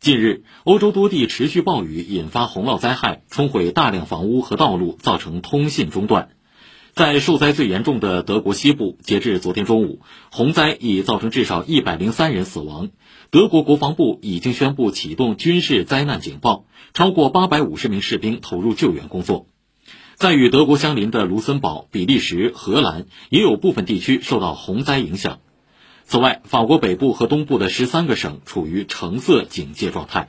近日，欧洲多地持续暴雨引发洪涝灾害，冲毁大量房屋和道路，造成通信中断。在受灾最严重的德国西部，截至昨天中午，洪灾已造成至少一百零三人死亡。德国国防部已经宣布启动军事灾难警报，超过八百五十名士兵投入救援工作。在与德国相邻的卢森堡、比利时、荷兰也有部分地区受到洪灾影响。此外，法国北部和东部的十三个省处于橙色警戒状态。